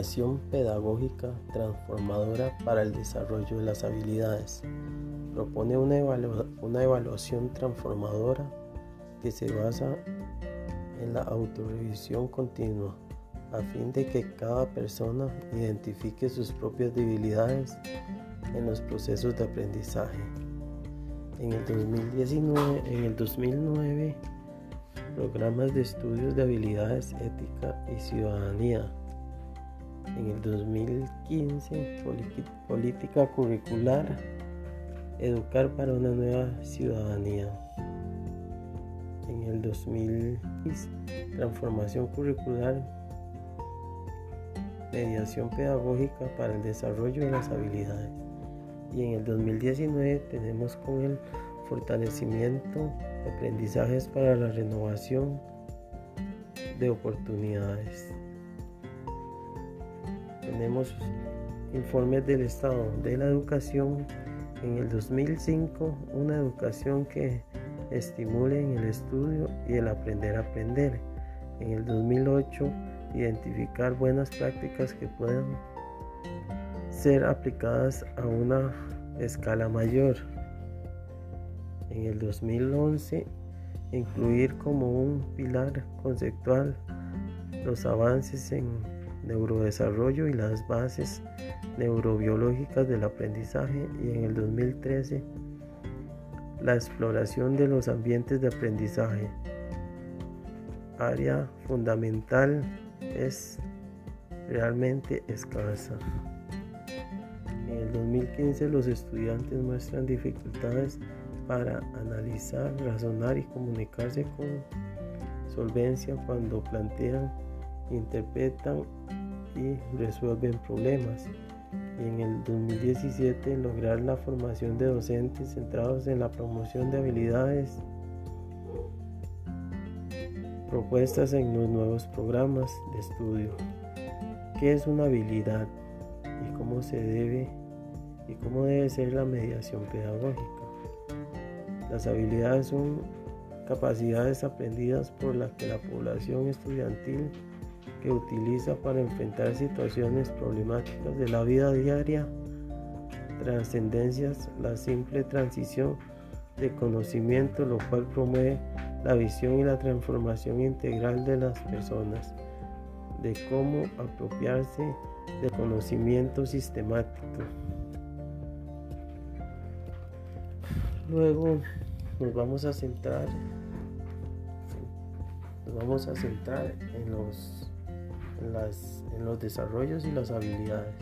mediación pedagógica transformadora para el desarrollo de las habilidades. Propone una, una evaluación transformadora que se basa en la autorrevisión continua a fin de que cada persona identifique sus propias debilidades en los procesos de aprendizaje. En el 2019, en el 2009, programas de estudios de habilidades ética y ciudadanía. En el 2015, política curricular, educar para una nueva ciudadanía. En el 2015, transformación curricular mediación pedagógica para el desarrollo de las habilidades. Y en el 2019 tenemos con el fortalecimiento aprendizajes para la renovación de oportunidades. Tenemos informes del estado de la educación en el 2005, una educación que estimule en el estudio y el aprender a aprender. En el 2008, identificar buenas prácticas que puedan ser aplicadas a una escala mayor. En el 2011, incluir como un pilar conceptual los avances en neurodesarrollo y las bases neurobiológicas del aprendizaje y en el 2013 la exploración de los ambientes de aprendizaje, área fundamental es realmente escasa. En el 2015 los estudiantes muestran dificultades para analizar, razonar y comunicarse con solvencia cuando plantean, interpretan y resuelven problemas. Y en el 2017 lograr la formación de docentes centrados en la promoción de habilidades propuestas en los nuevos programas de estudio. ¿Qué es una habilidad y cómo se debe y cómo debe ser la mediación pedagógica? Las habilidades son capacidades aprendidas por las que la población estudiantil que utiliza para enfrentar situaciones problemáticas de la vida diaria, trascendencias, la simple transición de conocimiento, lo cual promueve la visión y la transformación integral de las personas, de cómo apropiarse del conocimiento sistemático. Luego nos vamos a centrar nos vamos a centrar en los, en, los desarrollos y las habilidades,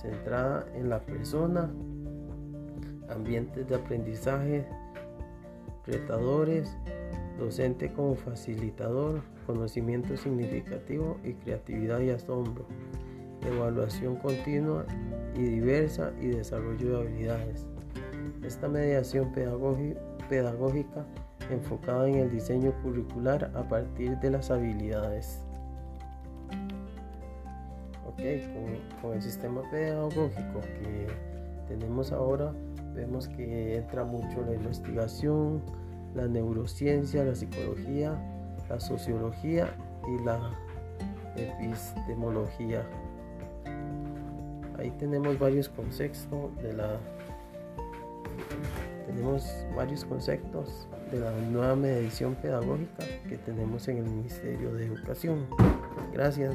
centrada en la persona, ambientes de aprendizaje, retadores, docente como facilitador, conocimiento significativo y creatividad y asombro, evaluación continua y diversa y desarrollo de habilidades. Esta mediación pedagógica enfocada en el diseño curricular a partir de las habilidades. Con, con el sistema pedagógico que tenemos ahora, vemos que entra mucho la investigación, la neurociencia, la psicología, la sociología y la epistemología. Ahí tenemos varios conceptos de la tenemos varios conceptos de la nueva medición pedagógica que tenemos en el Ministerio de Educación. Gracias.